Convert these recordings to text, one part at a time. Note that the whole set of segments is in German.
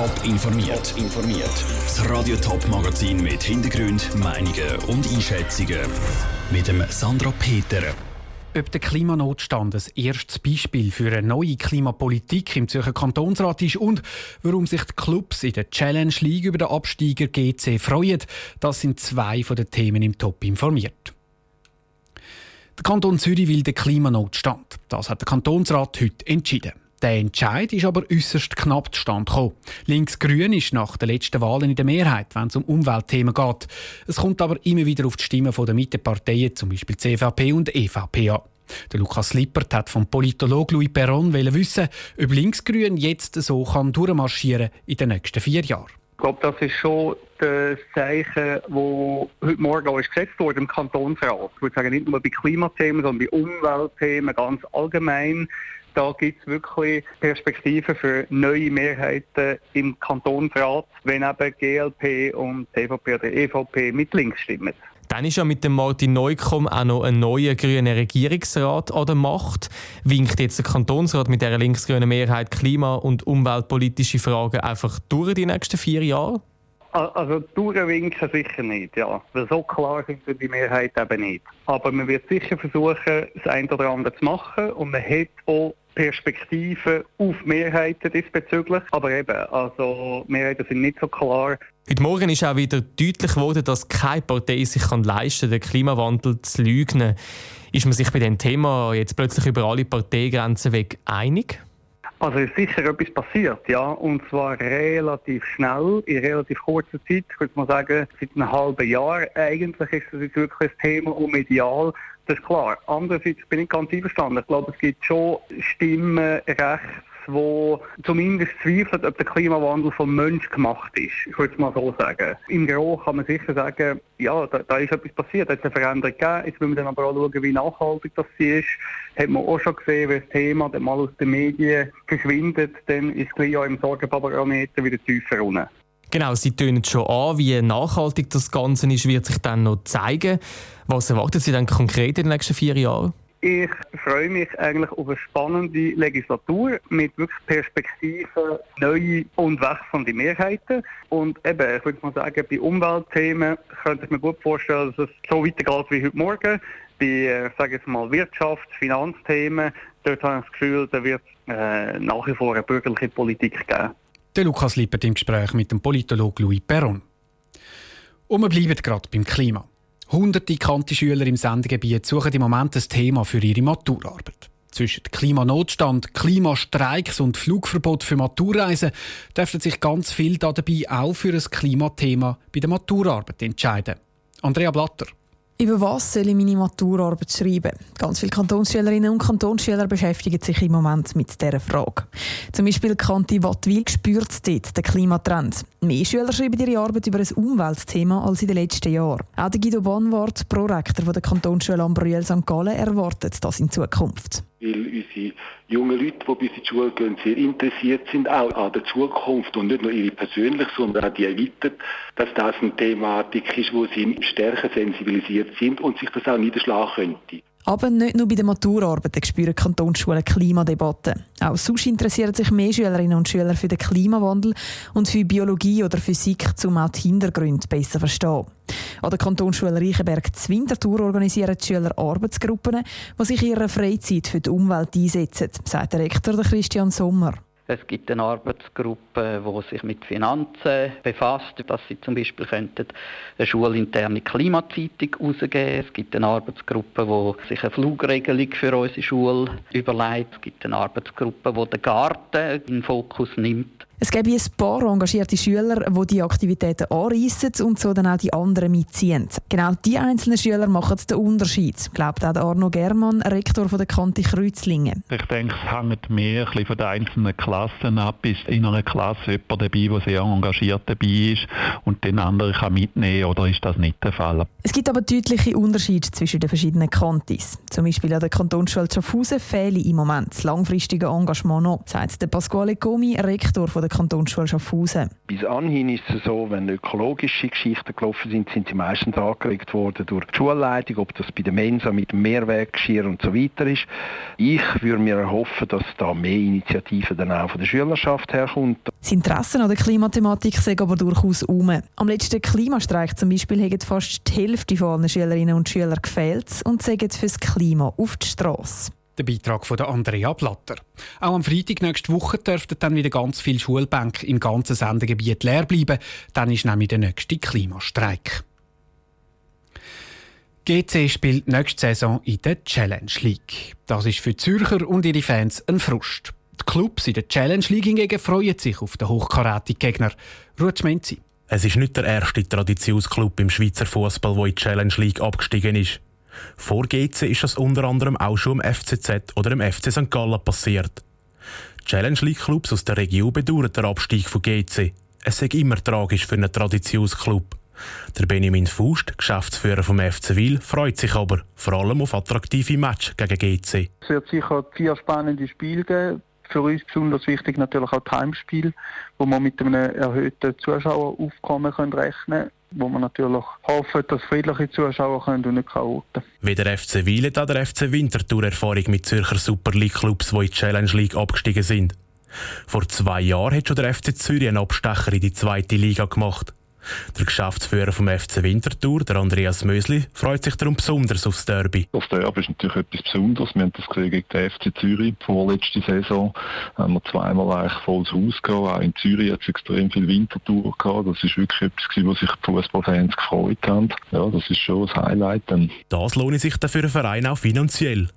Top informiert. informiert. Das Radio Top Magazin mit Hintergrund, Meinungen und Einschätzungen mit dem Sandra Peter. Ob der Klimanotstand ein erstes Beispiel für eine neue Klimapolitik im Zürcher Kantonsrat ist und warum sich die Clubs in der Challenge League über den Absteiger GC freuen, das sind zwei von den Themen im Top informiert. Der Kanton Zürich will den Klimanotstand. Das hat der Kantonsrat heute entschieden. Der Entscheid ist aber äußerst knapp zustande gekommen. Links-Grün ist nach den letzten Wahlen in der Mehrheit, wenn es um Umweltthemen geht. Es kommt aber immer wieder auf die Stimmen der Mitteparteien, Beispiel CVP und EVP an. Der Lukas Lippert hat vom Politologen Louis Perron wissen, ob Linksgrün jetzt so kann durchmarschieren in den nächsten vier Jahren. Ich glaube, das ist schon das Zeichen, das heute Morgen auch gesetzt wurde im Kantonsrat. Ich würde sagen, nicht nur bei Klimathemen, sondern bei Umweltthemen ganz allgemein. Da gibt es wirklich Perspektiven für neue Mehrheiten im Kantonsrat, wenn eben GLP und CVP oder EVP mit links stimmen. Dann ist ja mit dem Martin Neukomm auch noch ein neuer grüner Regierungsrat an der Macht. Winkt jetzt der Kantonsrat mit dieser linksgrünen Mehrheit klima- und umweltpolitische Fragen einfach durch die nächsten vier Jahre? Also durchwinken sicher nicht, ja. Weil so klar sind die Mehrheit eben nicht. Aber man wird sicher versuchen, das eine oder andere zu machen und man hat auch Perspektiven auf Mehrheiten diesbezüglich. Aber eben, also Mehrheiten sind nicht so klar. Heute Morgen ist auch wieder deutlich geworden, dass keine Partei sich kann leisten kann, den Klimawandel zu leugnen. Ist man sich bei diesem Thema jetzt plötzlich über alle Parteigrenzen weg einig? Also ist sicher etwas passiert, ja, und zwar relativ schnell, in relativ kurzer Zeit. Würde mal sagen, seit einem halben Jahr eigentlich ist das jetzt wirklich ein Thema und medial. Das ist klar. Andererseits bin ich ganz einverstanden. Ich glaube, es gibt schon Stimmen rechts die zumindest zweifelt, ob der Klimawandel vom Mensch gemacht ist. Ich würde es mal so sagen. Im Großen kann man sicher sagen, ja, da, da ist etwas passiert, da hat eine Veränderung gegeben. Jetzt müssen wir dann aber auch schauen, wie nachhaltig das ist. Hat man auch schon gesehen, wenn das Thema dann mal aus den Medien verschwindet, dann ist es ja im Sorgenbarometer wieder tiefer unten. Genau, Sie tönen schon an, wie nachhaltig das Ganze ist, wird sich dann noch zeigen. Was erwarten Sie dann konkret in den nächsten vier Jahren? Ich freue mich eigentlich auf eine spannende Legislatur mit wirklich Perspektiven, neue und wechselnde Mehrheiten. Und eben, ich würde mal sagen, bei Umweltthemen könnte ich mir gut vorstellen, dass es so weitergeht wie heute Morgen. Bei, äh, sage jetzt mal, Wirtschaft, Finanzthemen, dort habe ich das Gefühl, da wird äh, nach wie vor eine bürgerliche Politik geben. Der Lukas Lippert im Gespräch mit dem Politologen Louis Perron. Und wir bleiben gerade beim Klima. Hunderte kannte Schüler im Sendegebiet suchen im Moment ein Thema für ihre Maturarbeit. Zwischen Klimanotstand, Klimastreiks und Flugverbot für Maturreisen dürften sich ganz viel dabei auch für ein Klimathema bei der Maturarbeit entscheiden. Andrea Blatter. Über was soll ich meine Maturarbeit schreiben? Ganz viele Kantonsschülerinnen und Kantonsschüler beschäftigen sich im Moment mit dieser Frage. Zum Beispiel Kanti Wattwil spürt dort den Klimatrend. Mehr Schüler schreiben ihre Arbeit über ein Umweltthema als in den letzten Jahren. Auch Guido Banwart, Prorektor der Kantonsschule Ambrüel St. Gallen, erwartet das in Zukunft weil unsere jungen Leute, die bis in die Schule gehen, sehr interessiert sind, auch an der Zukunft und nicht nur ihre persönlich, sondern auch die erweitert, dass das eine Thematik ist, wo sie stärker sensibilisiert sind und sich das auch niederschlagen könnte. Aber nicht nur bei den Maturarbeiten spüren Kantonsschulen Klimadebatten. Auch sonst interessieren sich mehr Schülerinnen und Schüler für den Klimawandel und für Biologie oder Physik, um auch die Hintergründe besser zu verstehen. An der Kantonsschule Reichenberg zu Winterthur organisieren die Schüler Arbeitsgruppen, die sich in ihrer Freizeit für die Umwelt einsetzen, sagt der Rektor Christian Sommer. Es gibt eine Arbeitsgruppe, die sich mit Finanzen befasst, dass sie zum Beispiel könnten eine schulinterne Klimazeitung herausgeben Es gibt eine Arbeitsgruppe, die sich eine Flugregelung für unsere Schule überlegt. Es gibt eine Arbeitsgruppe, die den Garten in den Fokus nimmt. Es gibt ein paar engagierte Schüler, die die Aktivitäten anreissen und so dann auch die anderen mitziehen. Genau die einzelnen Schüler machen den Unterschied, glaubt auch Arno Germann, Rektor der Kante Kreuzlingen. Ich denke, es hängt mehr von den einzelnen Klassen ab. Ist in einer Klasse jemand dabei, der sehr engagiert dabei ist und den anderen kann mitnehmen oder ist das nicht der Fall? Es gibt aber deutliche Unterschiede zwischen den verschiedenen Kantis. Zum Beispiel an der Kantonsschule Schaffhausen fehle im Moment das langfristige Engagement noch, sagt der Pasquale Comi, Rektor der Kantonsschule Schaffhausen. Bis anhin ist es so, wenn ökologische Geschichten gelaufen sind, sind sie meistens angeregt worden durch die Schulleitung, ob das bei der Mensa mit dem Mehrweggeschirr und so weiter ist. Ich würde mir erhoffen, dass da mehr Initiativen dann auch von der Schülerschaft herkommt. Das Interesse an der Klimathematik sei aber durchaus um. Am letzten Klimastreik zum Beispiel haben fast die Hälfte von allen Schülerinnen und Schülern gefehlt und sagen fürs Klima auf die Straße. Der Beitrag von Andrea Blatter. Auch am Freitag nächste Woche dürften dann wieder ganz viele Schulbänke im ganzen Sendegebiet leer bleiben. Dann ist nämlich der nächste Klimastreik. GC spielt nächste Saison in der Challenge League. Das ist für Zürcher und ihre Fans ein Frust. Die Clubs in der Challenge League hingegen freuen sich auf den hochkarätigen Gegner. Ruth. Es ist nicht der erste Traditionsclub im Schweizer Fußball, der in die Challenge League abgestiegen ist. Vor GC ist das unter anderem auch schon im FCZ oder im FC St. Gallen passiert. Challenge League Clubs aus der Region bedauern den Abstieg von GC. Es ist immer tragisch für einen Traditionsclub. Der Benjamin Fust, Geschäftsführer vom FC Wil, freut sich aber vor allem auf attraktive Matches gegen GC. Es wird sicher vier spannende Spiele geben. Für uns besonders wichtig natürlich auch das Heimspiel, wo wir mit einem erhöhten Zuschaueraufkommen rechnen können wo man natürlich hoffen, dass friedliche Zuschauer können und nicht Chaoten. Wie der FC Wiel hat der FC Winterthur Erfahrung mit Zürcher Super League Clubs, die in die Challenge League abgestiegen sind. Vor zwei Jahren hat schon der FC Zürich einen Abstecher in die zweite Liga gemacht. Der Geschäftsführer vom FC Winterthur, der Andreas Mösli, freut sich darum besonders aufs Derby. Das Derby ist natürlich etwas Besonderes. Wir haben das gesehen gegen den FC Zürich vorletzte Saison. Haben wir zweimal eigentlich volles Haus gehabt. Auch in Zürich hat es extrem viel Winterthur gehabt. Das ist wirklich etwas, wo sich die Fußballfans gefreut haben. Ja, das ist schon ein Highlight. Dann. Das lohnt sich dann für den Verein auch finanziell.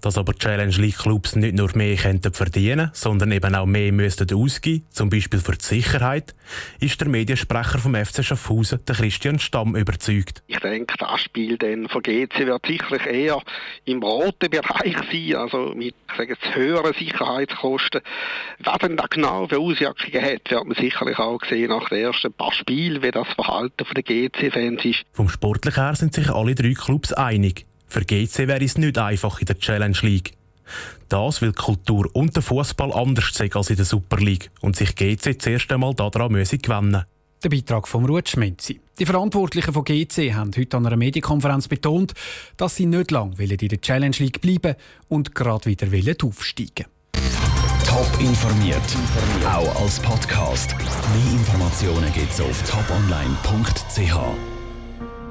Dass aber Challenge League Clubs nicht nur mehr könnten verdienen, sondern eben auch mehr müssten ausgeben, zum Beispiel für die Sicherheit, ist der Mediensprecher vom FC Schaffhausen, der Christian Stamm, überzeugt. Ich denke, das Spiel dann von GC wird sicherlich eher im roten Bereich sein, also mit ich sage jetzt, höheren Sicherheitskosten. Was denn da genau für Auswirkungen hat, wird man sicherlich auch sehen nach den ersten paar Spielen, wie das Verhalten der GC-Fans ist. Vom Sportlichen her sind sich alle drei Clubs einig. Für GC wäre es nicht einfach in der Challenge League. Das, weil die Kultur und der Fußball anders sind als in der Super League und sich GC zuerst einmal daran müssen gewinnen der Beitrag vom Ruth Schmenzi. Die Verantwortlichen von GC haben heute an einer Medienkonferenz betont, dass sie nicht lange in der Challenge League bleiben und gerade wieder aufsteigen Top informiert, auch als Podcast. Mehr Informationen gibt es auf toponline.ch.